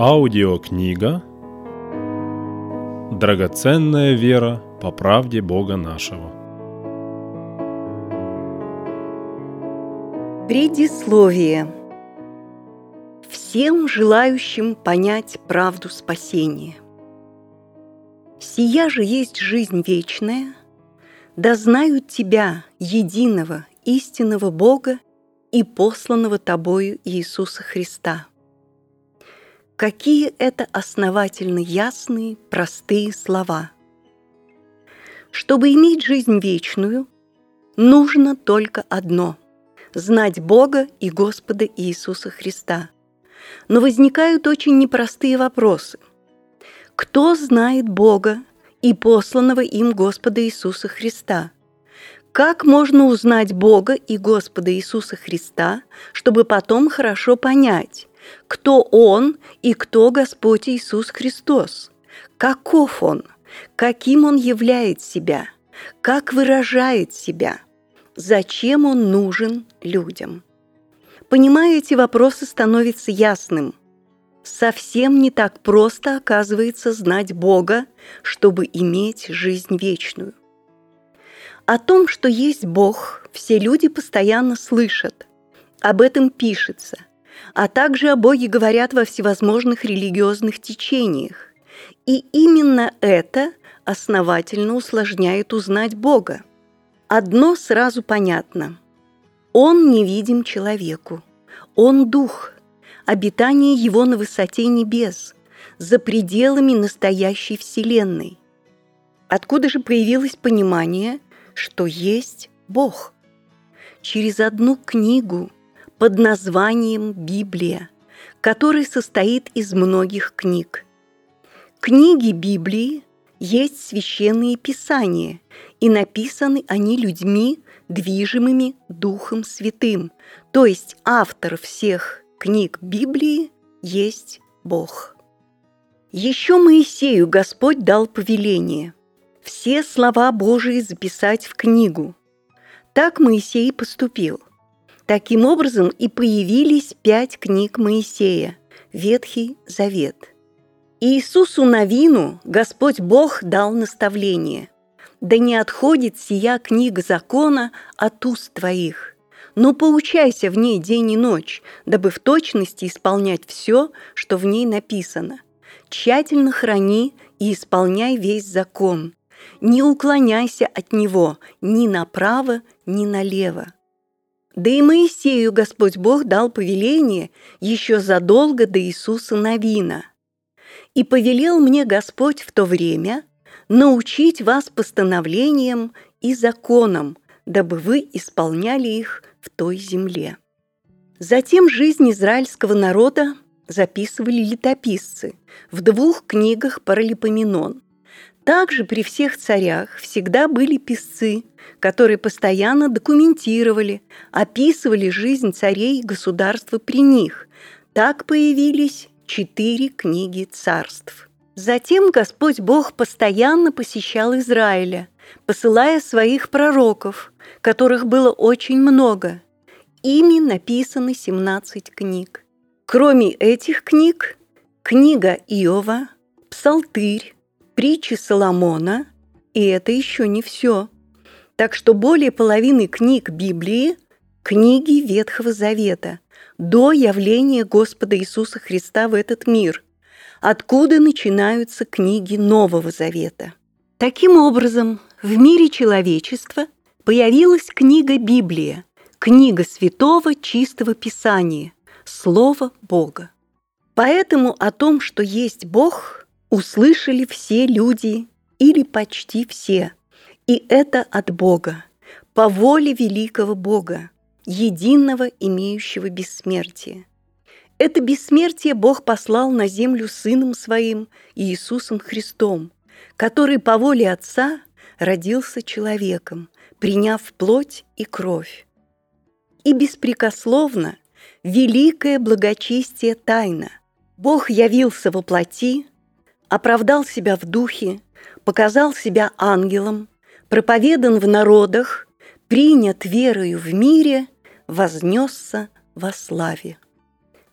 Аудиокнига «Драгоценная вера по правде Бога нашего». Предисловие Всем желающим понять правду спасения. Сия же есть жизнь вечная, да знают Тебя, единого, истинного Бога и посланного Тобою Иисуса Христа. Какие это основательно ясные, простые слова. Чтобы иметь жизнь вечную, нужно только одно – знать Бога и Господа Иисуса Христа. Но возникают очень непростые вопросы. Кто знает Бога и посланного им Господа Иисуса Христа? Как можно узнать Бога и Господа Иисуса Христа, чтобы потом хорошо понять, кто Он и кто Господь Иисус Христос, каков Он, каким Он являет себя, как выражает себя, зачем Он нужен людям. Понимая эти вопросы, становится ясным. Совсем не так просто оказывается знать Бога, чтобы иметь жизнь вечную. О том, что есть Бог, все люди постоянно слышат. Об этом пишется а также о Боге говорят во всевозможных религиозных течениях. И именно это основательно усложняет узнать Бога. Одно сразу понятно. Он невидим человеку. Он дух, обитание его на высоте небес, за пределами настоящей Вселенной. Откуда же появилось понимание, что есть Бог? Через одну книгу – под названием Библия, который состоит из многих книг. Книги Библии есть священные писания, и написаны они людьми, движимыми Духом Святым, то есть автор всех книг Библии есть Бог. Еще Моисею Господь дал повеление – все слова Божии записать в книгу. Так Моисей поступил. Таким образом и появились пять книг Моисея, Ветхий Завет. Иисусу Навину Господь Бог дал наставление. «Да не отходит сия книга закона от уст твоих, но поучайся в ней день и ночь, дабы в точности исполнять все, что в ней написано. Тщательно храни и исполняй весь закон. Не уклоняйся от него ни направо, ни налево да и Моисею Господь Бог дал повеление еще задолго до Иисуса Новина. «И повелел мне Господь в то время научить вас постановлениям и законам, дабы вы исполняли их в той земле». Затем жизнь израильского народа записывали летописцы в двух книгах Паралипоменон – также при всех царях всегда были писцы, которые постоянно документировали, описывали жизнь царей и государства при них. Так появились четыре книги царств. Затем Господь Бог постоянно посещал Израиля, посылая своих пророков, которых было очень много. Ими написаны 17 книг. Кроме этих книг, книга Иова, Псалтырь, притчи Соломона, и это еще не все. Так что более половины книг Библии – книги Ветхого Завета, до явления Господа Иисуса Христа в этот мир, откуда начинаются книги Нового Завета. Таким образом, в мире человечества появилась книга Библия, книга святого чистого Писания, Слово Бога. Поэтому о том, что есть Бог – услышали все люди или почти все. И это от Бога, по воле великого Бога, единого, имеющего бессмертие. Это бессмертие Бог послал на землю Сыном Своим Иисусом Христом, который по воле Отца родился человеком, приняв плоть и кровь. И беспрекословно великое благочестие тайна. Бог явился во плоти, оправдал себя в духе, показал себя ангелом, проповедан в народах, принят верою в мире, вознесся во славе.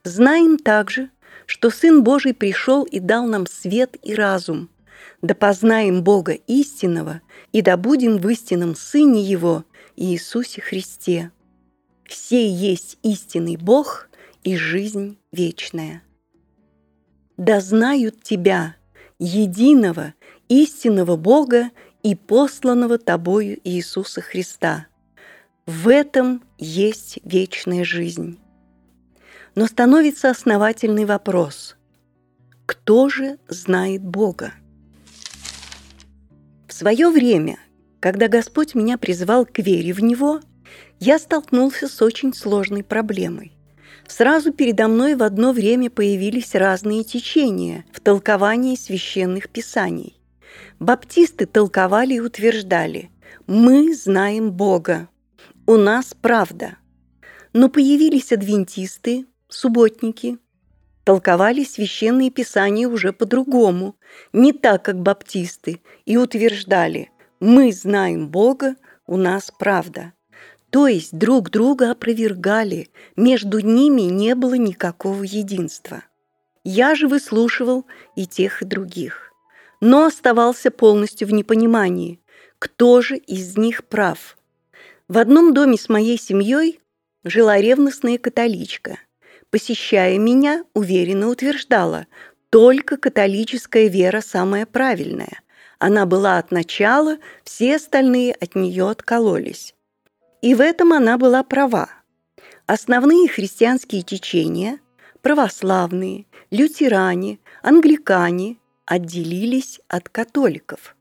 Знаем также, что Сын Божий пришел и дал нам свет и разум, да познаем Бога истинного и да будем в истинном Сыне Его, Иисусе Христе. Все есть истинный Бог и жизнь вечная. Да знают Тебя, единого, истинного Бога и посланного Тобою Иисуса Христа. В этом есть вечная жизнь. Но становится основательный вопрос – кто же знает Бога? В свое время, когда Господь меня призвал к вере в Него, я столкнулся с очень сложной проблемой. Сразу передо мной в одно время появились разные течения в толковании священных писаний. Баптисты толковали и утверждали «Мы знаем Бога, у нас правда». Но появились адвентисты, субботники, толковали священные писания уже по-другому, не так, как баптисты, и утверждали «Мы знаем Бога, у нас правда». То есть друг друга опровергали, между ними не было никакого единства. Я же выслушивал и тех, и других, но оставался полностью в непонимании, кто же из них прав. В одном доме с моей семьей жила ревностная католичка. Посещая меня, уверенно утверждала, только католическая вера самая правильная. Она была от начала, все остальные от нее откололись. И в этом она была права. Основные христианские течения – православные, лютеране, англикане – отделились от католиков.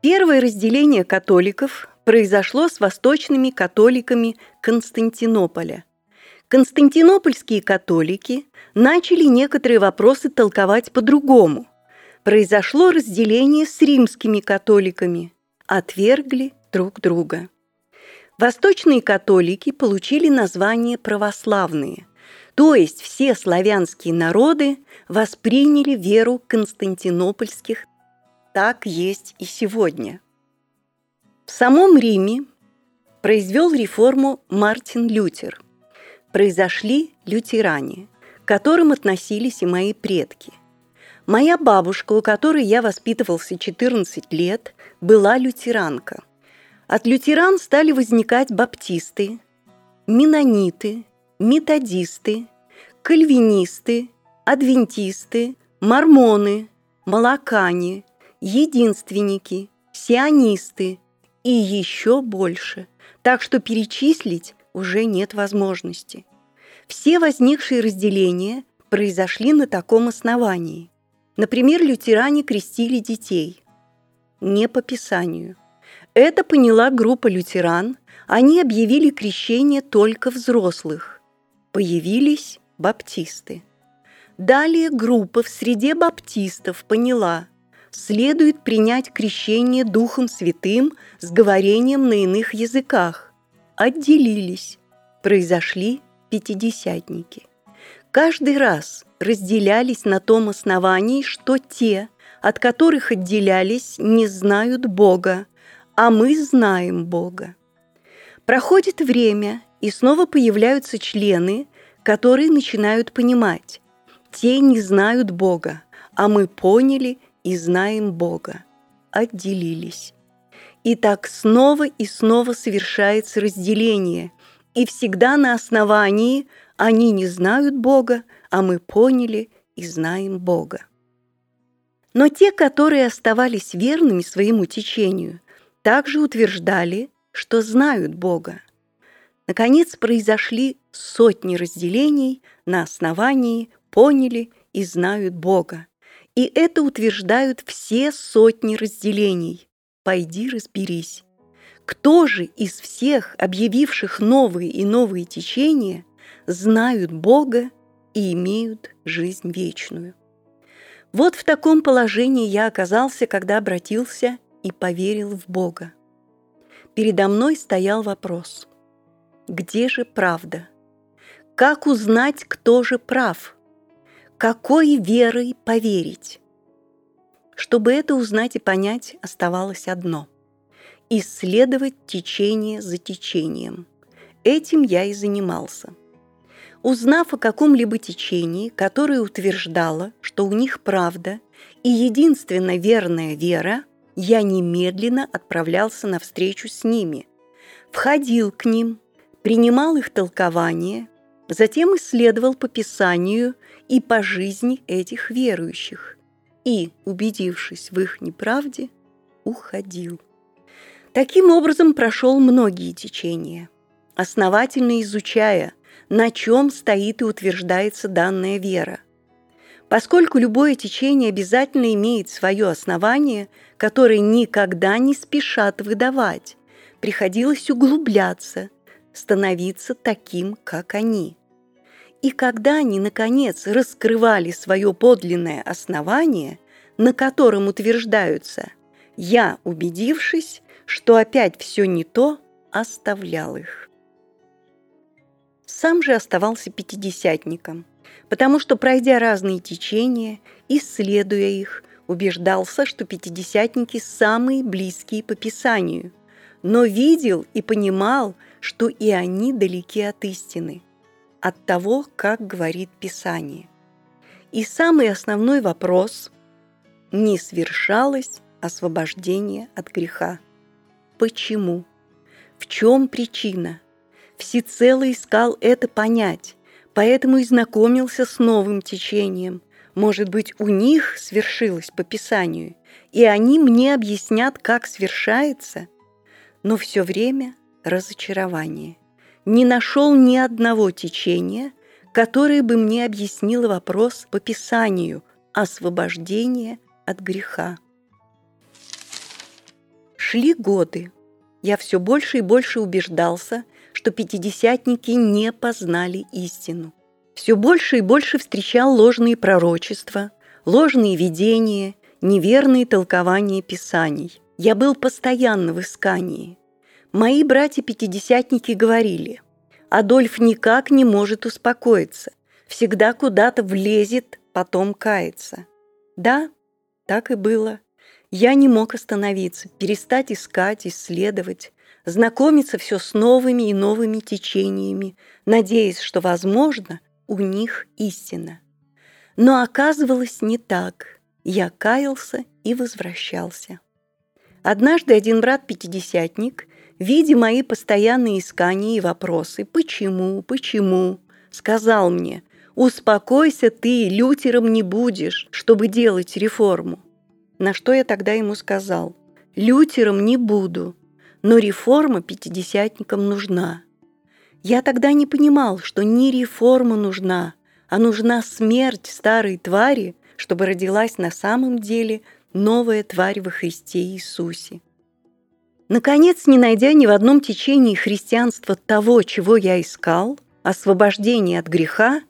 Первое разделение католиков произошло с восточными католиками Константинополя. Константинопольские католики начали некоторые вопросы толковать по-другому. Произошло разделение с римскими католиками, отвергли друг друга. Восточные католики получили название православные, то есть все славянские народы восприняли веру константинопольских. Так есть и сегодня. В самом Риме произвел реформу Мартин Лютер. Произошли лютеране, к которым относились и мои предки. Моя бабушка, у которой я воспитывался 14 лет, была лютеранка – от лютеран стали возникать баптисты, менониты, методисты, кальвинисты, адвентисты, мормоны, молокане, единственники, сионисты и еще больше, так что перечислить уже нет возможности. Все возникшие разделения произошли на таком основании. Например, лютеране крестили детей не по Писанию – это поняла группа лютеран. Они объявили крещение только взрослых. Появились баптисты. Далее группа в среде баптистов поняла, следует принять крещение Духом Святым с говорением на иных языках. Отделились. Произошли пятидесятники. Каждый раз разделялись на том основании, что те, от которых отделялись, не знают Бога, а мы знаем Бога. Проходит время, и снова появляются члены, которые начинают понимать. Те не знают Бога, а мы поняли и знаем Бога. Отделились. И так снова и снова совершается разделение, и всегда на основании они не знают Бога, а мы поняли и знаем Бога. Но те, которые оставались верными своему течению, также утверждали, что знают Бога. Наконец произошли сотни разделений на основании «поняли» и «знают Бога». И это утверждают все сотни разделений. Пойди разберись. Кто же из всех, объявивших новые и новые течения, знают Бога и имеют жизнь вечную? Вот в таком положении я оказался, когда обратился и поверил в Бога. Передо мной стоял вопрос. Где же правда? Как узнать, кто же прав? Какой верой поверить? Чтобы это узнать и понять, оставалось одно – исследовать течение за течением. Этим я и занимался. Узнав о каком-либо течении, которое утверждало, что у них правда и единственно верная вера, я немедленно отправлялся на встречу с ними, входил к ним, принимал их толкование, затем исследовал по Писанию и по жизни этих верующих и, убедившись в их неправде, уходил. Таким образом прошел многие течения, основательно изучая, на чем стоит и утверждается данная вера. Поскольку любое течение обязательно имеет свое основание, которое никогда не спешат выдавать, приходилось углубляться, становиться таким, как они. И когда они, наконец, раскрывали свое подлинное основание, на котором утверждаются «я, убедившись, что опять все не то, оставлял их». Сам же оставался пятидесятником, потому что, пройдя разные течения, исследуя их, убеждался, что пятидесятники самые близкие по Писанию, но видел и понимал, что и они далеки от истины, от того, как говорит Писание. И самый основной вопрос – не свершалось освобождение от греха. Почему? В чем причина? Всецело искал это понять, поэтому и знакомился с новым течением. Может быть, у них свершилось по Писанию, и они мне объяснят, как свершается? Но все время разочарование. Не нашел ни одного течения, которое бы мне объяснило вопрос по Писанию освобождения от греха. Шли годы. Я все больше и больше убеждался, что пятидесятники не познали истину. Все больше и больше встречал ложные пророчества, ложные видения, неверные толкования Писаний. Я был постоянно в искании. Мои братья-пятидесятники говорили, Адольф никак не может успокоиться, всегда куда-то влезет, потом кается. Да, так и было. Я не мог остановиться, перестать искать, исследовать, знакомиться все с новыми и новыми течениями, надеясь, что, возможно, у них истина. Но оказывалось не так. Я каялся и возвращался. Однажды один брат-пятидесятник, видя мои постоянные искания и вопросы «почему, почему?», сказал мне «Успокойся ты, лютером не будешь, чтобы делать реформу». На что я тогда ему сказал «Лютером не буду, но реформа пятидесятникам нужна». Я тогда не понимал, что не реформа нужна, а нужна смерть старой твари, чтобы родилась на самом деле новая тварь во Христе Иисусе. Наконец, не найдя ни в одном течении христианства того, чего я искал, освобождения от греха,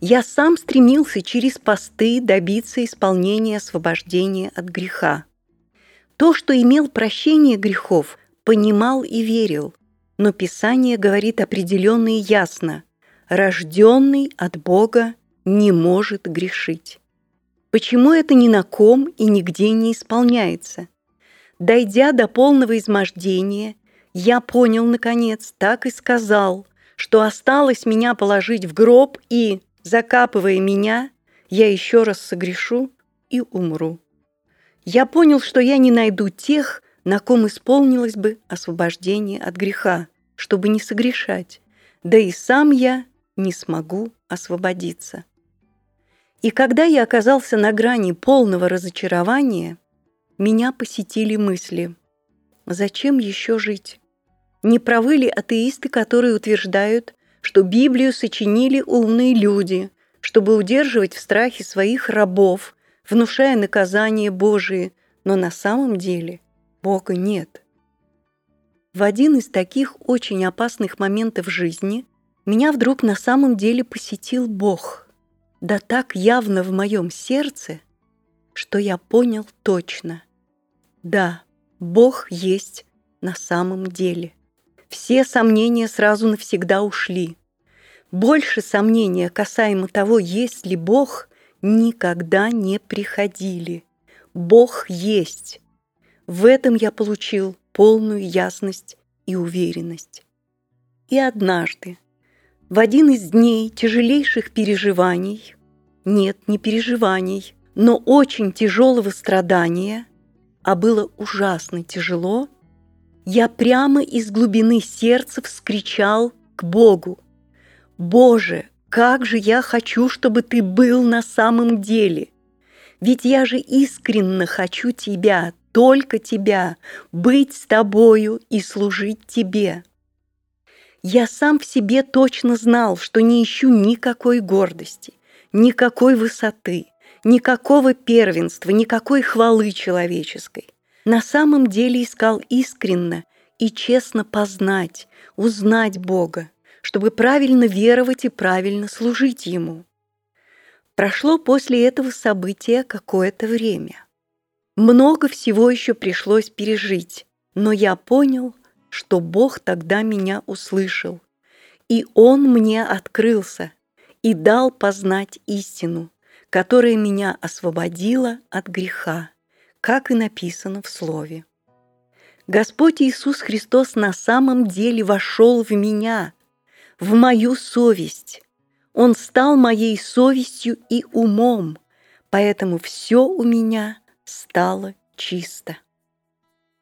я сам стремился через посты добиться исполнения освобождения от греха. То, что имел прощение грехов, понимал и верил, но Писание говорит определенно и ясно – рожденный от Бога не может грешить. Почему это ни на ком и нигде не исполняется? Дойдя до полного измождения, я понял, наконец, так и сказал, что осталось меня положить в гроб и, закапывая меня, я еще раз согрешу и умру. Я понял, что я не найду тех, на ком исполнилось бы освобождение от греха, чтобы не согрешать, да и сам я не смогу освободиться. И когда я оказался на грани полного разочарования, меня посетили мысли. Зачем еще жить? Не правы ли атеисты, которые утверждают, что Библию сочинили умные люди, чтобы удерживать в страхе своих рабов, внушая наказание Божие, но на самом деле Бога нет. В один из таких очень опасных моментов жизни меня вдруг на самом деле посетил Бог, да так явно в моем сердце, что я понял точно. Да, Бог есть на самом деле. Все сомнения сразу навсегда ушли. Больше сомнения касаемо того, есть ли Бог, никогда не приходили. Бог есть. В этом я получил полную ясность и уверенность. И однажды, В один из дней тяжелейших переживаний, нет, не переживаний, но очень тяжелого страдания, а было ужасно тяжело, я прямо из глубины сердца вскричал к Богу. «Боже, как же я хочу, чтобы Ты был на самом деле! Ведь я же искренне хочу Тебя, только Тебя, быть с Тобою и служить Тебе!» Я сам в себе точно знал, что не ищу никакой гордости, никакой высоты, никакого первенства, никакой хвалы человеческой. На самом деле искал искренно и честно познать, узнать Бога, чтобы правильно веровать и правильно служить Ему. Прошло после этого события какое-то время. Много всего еще пришлось пережить, но я понял, что Бог тогда меня услышал, и Он мне открылся и дал познать истину, которая меня освободила от греха, как и написано в Слове. Господь Иисус Христос на самом деле вошел в меня, в мою совесть. Он стал моей совестью и умом, поэтому все у меня стало чисто.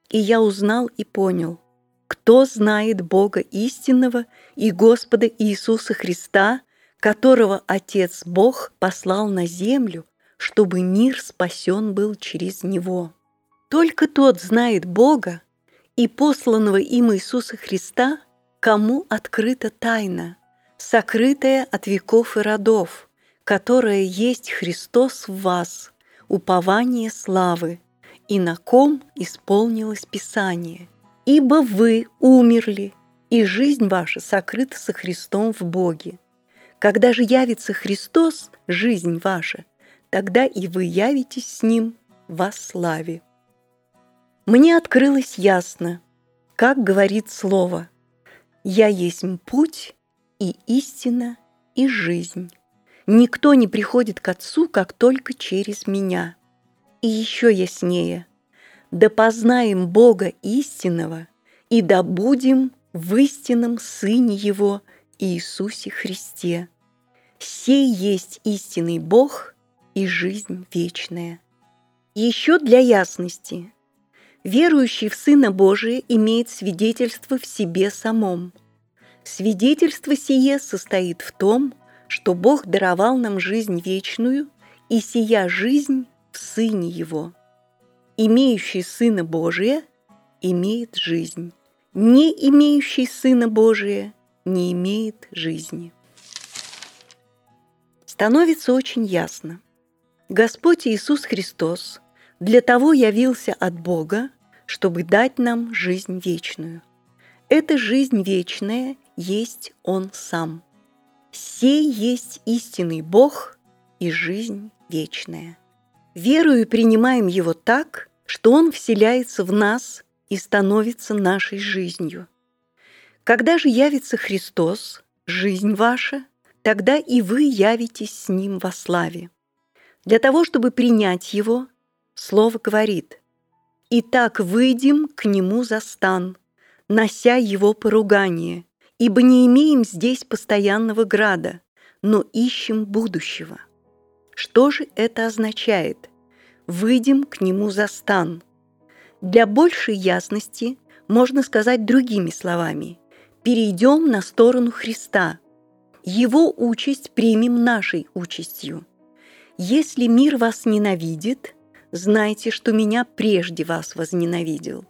И я узнал и понял, кто знает Бога истинного и Господа Иисуса Христа, которого Отец Бог послал на землю, чтобы мир спасен был через Него. Только тот знает Бога и посланного им Иисуса Христа, кому открыта тайна, сокрытая от веков и родов, которая есть Христос в вас, упование славы, и на ком исполнилось Писание – Ибо вы умерли, и жизнь ваша сокрыта со Христом в Боге. Когда же явится Христос, жизнь ваша, тогда и вы явитесь с Ним во славе. Мне открылось ясно, как говорит Слово, «Я есть путь и истина и жизнь. Никто не приходит к Отцу, как только через меня». И еще яснее – да познаем Бога истинного и да будем в истинном Сыне Его Иисусе Христе. Сей есть истинный Бог и жизнь вечная. Еще для ясности. Верующий в Сына Божия имеет свидетельство в себе самом. Свидетельство сие состоит в том, что Бог даровал нам жизнь вечную, и сия жизнь в Сыне Его – имеющий Сына Божия имеет жизнь, не имеющий Сына Божия не имеет жизни. Становится очень ясно. Господь Иисус Христос для того явился от Бога, чтобы дать нам жизнь вечную. Эта жизнь вечная есть Он сам. Сей есть истинный Бог и жизнь вечная. Верую принимаем Его так, что Он вселяется в нас и становится нашей жизнью. Когда же явится Христос, жизнь ваша, тогда и вы явитесь с Ним во славе. Для того, чтобы принять Его, Слово говорит «Итак, выйдем к Нему за стан, нося Его поругание, ибо не имеем здесь постоянного града, но ищем будущего». Что же это означает? Выйдем к нему за стан. Для большей ясности можно сказать другими словами. Перейдем на сторону Христа. Его участь примем нашей участью. Если мир вас ненавидит, знайте, что меня прежде вас возненавидел.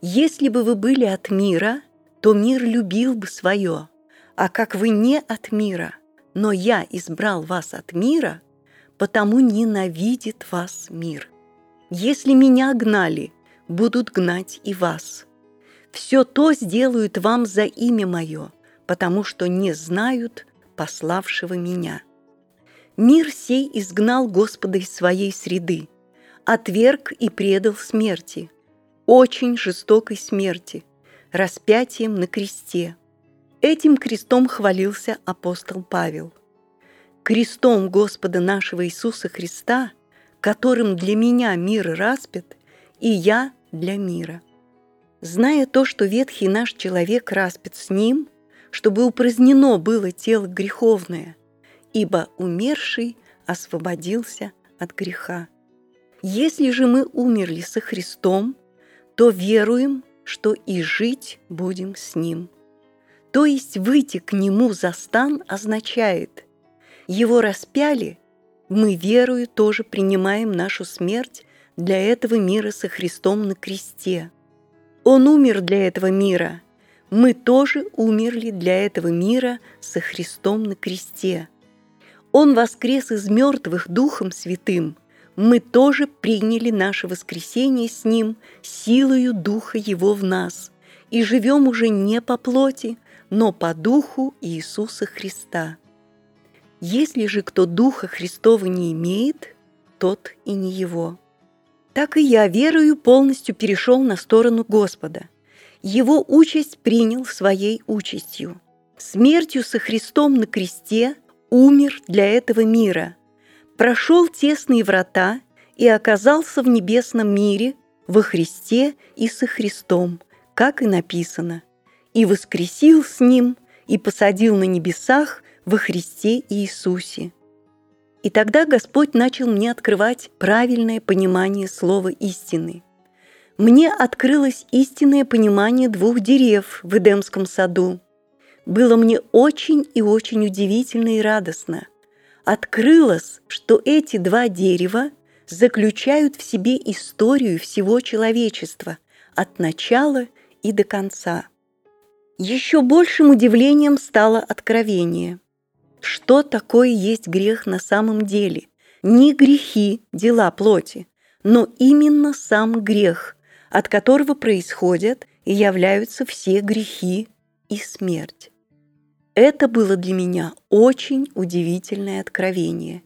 Если бы вы были от мира, то мир любил бы свое. А как вы не от мира, но я избрал вас от мира – потому ненавидит вас мир. Если меня гнали, будут гнать и вас. Все то сделают вам за имя мое, потому что не знают пославшего меня. Мир сей изгнал Господа из своей среды, отверг и предал смерти, очень жестокой смерти, распятием на кресте. Этим крестом хвалился апостол Павел крестом Господа нашего Иисуса Христа, которым для меня мир распят, и я для мира. Зная то, что ветхий наш человек распят с ним, чтобы упразднено было тело греховное, ибо умерший освободился от греха. Если же мы умерли со Христом, то веруем, что и жить будем с Ним. То есть выйти к Нему за стан означает, Его распяли, мы верою тоже принимаем нашу смерть для этого мира со Христом на кресте. Он умер для этого мира. Мы тоже умерли для этого мира со Христом на кресте. Он воскрес из мертвых Духом Святым. Мы тоже приняли наше воскресение с Ним силою Духа Его в нас и живем уже не по плоти, но по Духу Иисуса Христа. Если же кто Духа Христова не имеет, тот и не его так и я верою полностью перешел на сторону Господа. Его участь принял своей участью. Смертью со Христом на кресте умер для этого мира, прошел тесные врата и оказался в небесном мире во Христе и со Христом, как и написано, и воскресил с Ним и посадил на небесах во Христе Иисусе – и тогда Господь начал мне открывать правильное понимание слова истины. Мне открылось истинное понимание двух дерев в Эдемском саду. Было мне очень и очень удивительно и радостно. Открылось, что эти два дерева заключают в себе историю всего человечества от начала и до конца. Еще большим удивлением стало откровение – что такое есть грех на самом деле? Не грехи, дела плоти, но именно сам грех, от которого происходят и являются все грехи и смерть. Это было для меня очень удивительное откровение.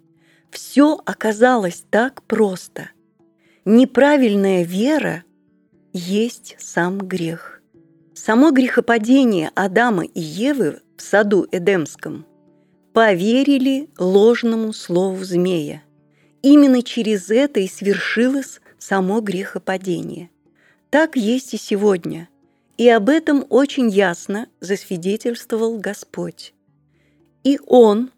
Все оказалось так просто. Неправильная вера есть сам грех. Само грехопадение Адама и Евы в саду Эдемском – поверили ложному слову змея. Именно через это и свершилось само грехопадение. Так есть и сегодня, и об этом очень ясно засвидетельствовал Господь. И Он,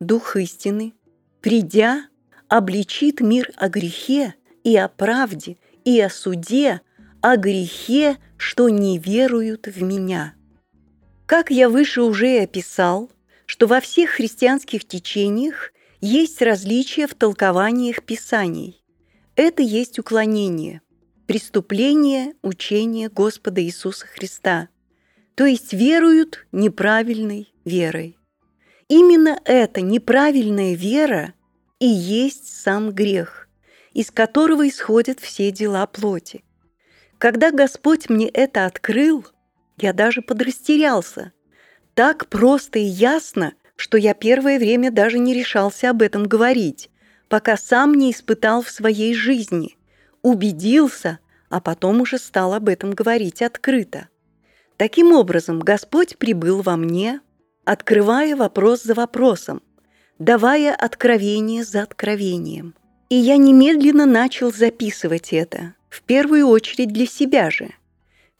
Дух истины, придя, обличит мир о грехе и о правде, и о суде, о грехе, что не веруют в Меня. Как я выше уже описал, что во всех христианских течениях есть различия в толкованиях Писаний. Это есть уклонение, преступление учения Господа Иисуса Христа, то есть веруют неправильной верой. Именно эта неправильная вера и есть сам грех, из которого исходят все дела плоти. Когда Господь мне это открыл, я даже подрастерялся – так просто и ясно, что я первое время даже не решался об этом говорить, пока сам не испытал в своей жизни, убедился, а потом уже стал об этом говорить открыто. Таким образом, Господь прибыл во мне, открывая вопрос за вопросом, давая откровение за откровением. И я немедленно начал записывать это, в первую очередь для себя же.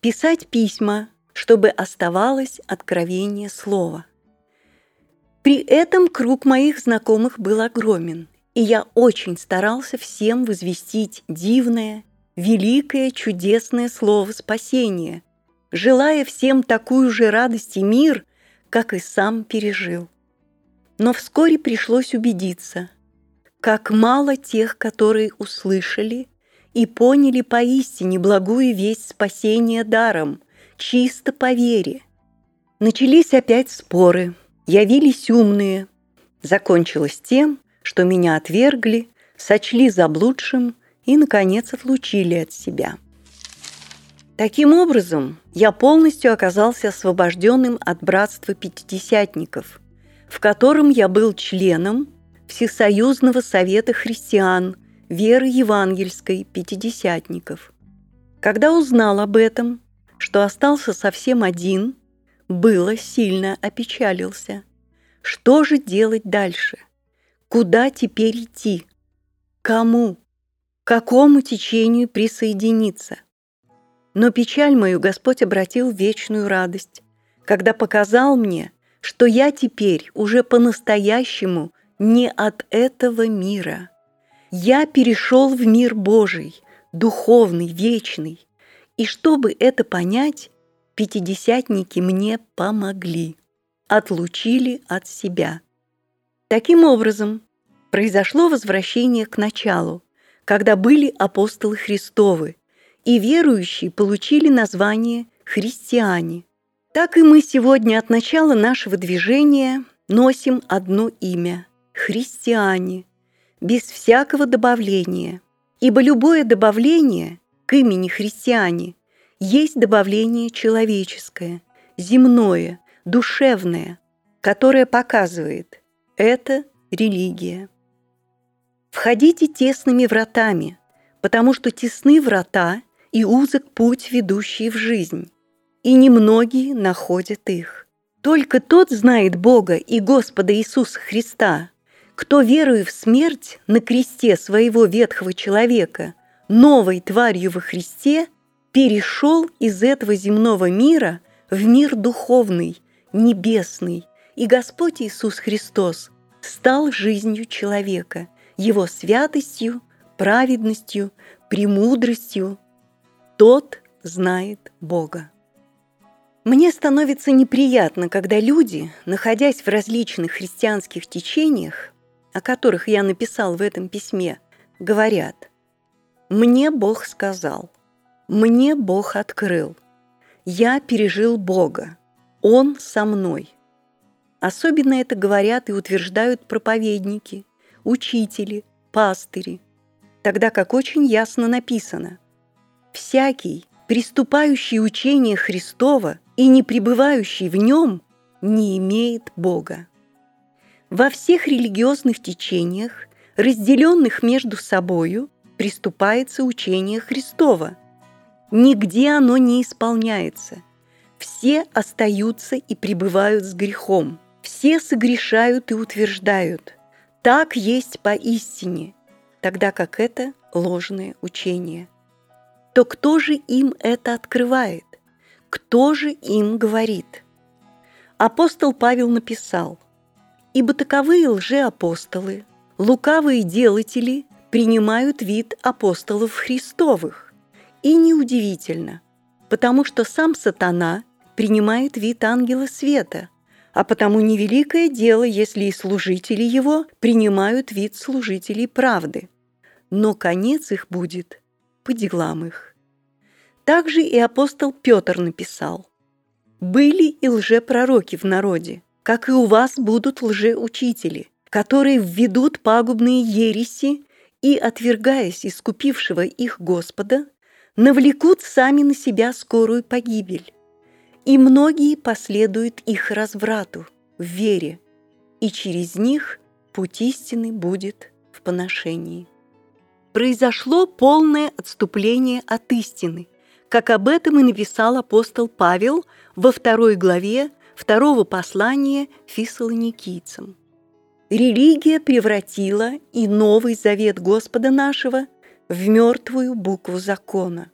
Писать письма, чтобы оставалось откровение слова. При этом круг моих знакомых был огромен, и я очень старался всем возвестить дивное, великое, чудесное слово спасения, желая всем такую же радость и мир, как и сам пережил. Но вскоре пришлось убедиться, как мало тех, которые услышали и поняли поистине благую весть спасения даром, чисто по вере. Начались опять споры, явились умные. Закончилось тем, что меня отвергли, сочли заблудшим и, наконец, отлучили от себя. Таким образом, я полностью оказался освобожденным от братства пятидесятников, в котором я был членом Всесоюзного совета христиан веры евангельской пятидесятников. Когда узнал об этом, что остался совсем один, было сильно опечалился. Что же делать дальше? Куда теперь идти? Кому? К какому течению присоединиться? Но печаль мою Господь обратил в вечную радость, когда показал мне, что я теперь уже по-настоящему не от этого мира. Я перешел в мир Божий, духовный, вечный. И чтобы это понять, пятидесятники мне помогли, отлучили от себя. Таким образом, произошло возвращение к началу, когда были апостолы Христовы, и верующие получили название христиане. Так и мы сегодня от начала нашего движения носим одно имя – христиане, без всякого добавления, ибо любое добавление к имени христиане есть добавление человеческое, земное, душевное, которое показывает – это религия. Входите тесными вратами, потому что тесны врата и узок путь, ведущий в жизнь, и немногие находят их. Только тот знает Бога и Господа Иисуса Христа, кто, веруя в смерть на кресте своего ветхого человека, новой тварью во Христе, перешел из этого земного мира в мир духовный, небесный, и Господь Иисус Христос стал жизнью человека, его святостью, праведностью, премудростью. Тот знает Бога. Мне становится неприятно, когда люди, находясь в различных христианских течениях, о которых я написал в этом письме, говорят «Мне Бог сказал, мне Бог открыл, я пережил Бога, Он со мной». Особенно это говорят и утверждают проповедники, учители, пастыри, тогда как очень ясно написано «Всякий, приступающий учение Христова и не пребывающий в нем, не имеет Бога». Во всех религиозных течениях, разделенных между собою, приступается учение Христова. Нигде оно не исполняется. Все остаются и пребывают с грехом. Все согрешают и утверждают. Так есть поистине, тогда как это ложное учение. То кто же им это открывает? Кто же им говорит? Апостол Павел написал, Ибо таковые лжеапостолы, лукавые делатели принимают вид апостолов Христовых. И неудивительно, потому что сам сатана принимает вид ангела света, а потому невеликое дело, если и служители его принимают вид служителей правды. Но конец их будет по делам их. Также и апостол Петр написал «Были и лжепророки в народе, как и у вас будут лжеучители, которые введут пагубные ереси и, отвергаясь искупившего их Господа, навлекут сами на себя скорую погибель. И многие последуют их разврату в вере, и через них путь истины будет в поношении. Произошло полное отступление от истины, как об этом и написал апостол Павел во второй главе второго послания фессалоникийцам. Религия превратила и Новый Завет Господа нашего в мертвую букву закона.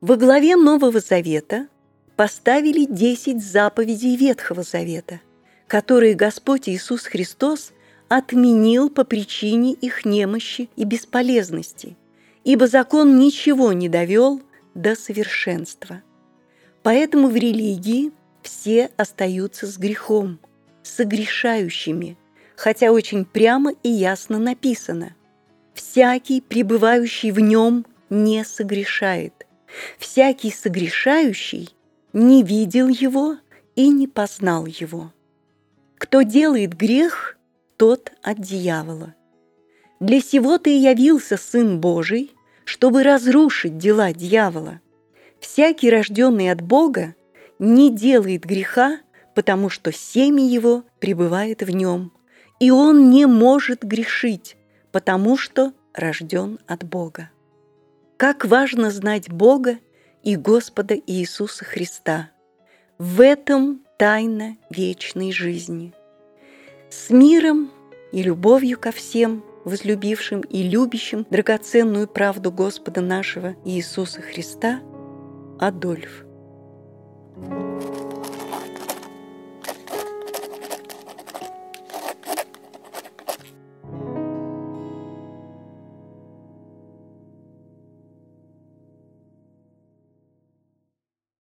Во главе Нового Завета поставили десять заповедей Ветхого Завета, которые Господь Иисус Христос отменил по причине их немощи и бесполезности, ибо закон ничего не довел до совершенства. Поэтому в религии – все остаются с грехом, согрешающими, хотя очень прямо и ясно написано «Всякий, пребывающий в нем, не согрешает. Всякий согрешающий не видел его и не познал его. Кто делает грех, тот от дьявола. Для сего-то и явился Сын Божий, чтобы разрушить дела дьявола. Всякий, рожденный от Бога, не делает греха, потому что семя его пребывает в нем, и он не может грешить, потому что рожден от Бога. Как важно знать Бога и Господа Иисуса Христа. В этом тайна вечной жизни. С миром и любовью ко всем, возлюбившим и любящим драгоценную правду Господа нашего Иисуса Христа, Адольф. Thank you.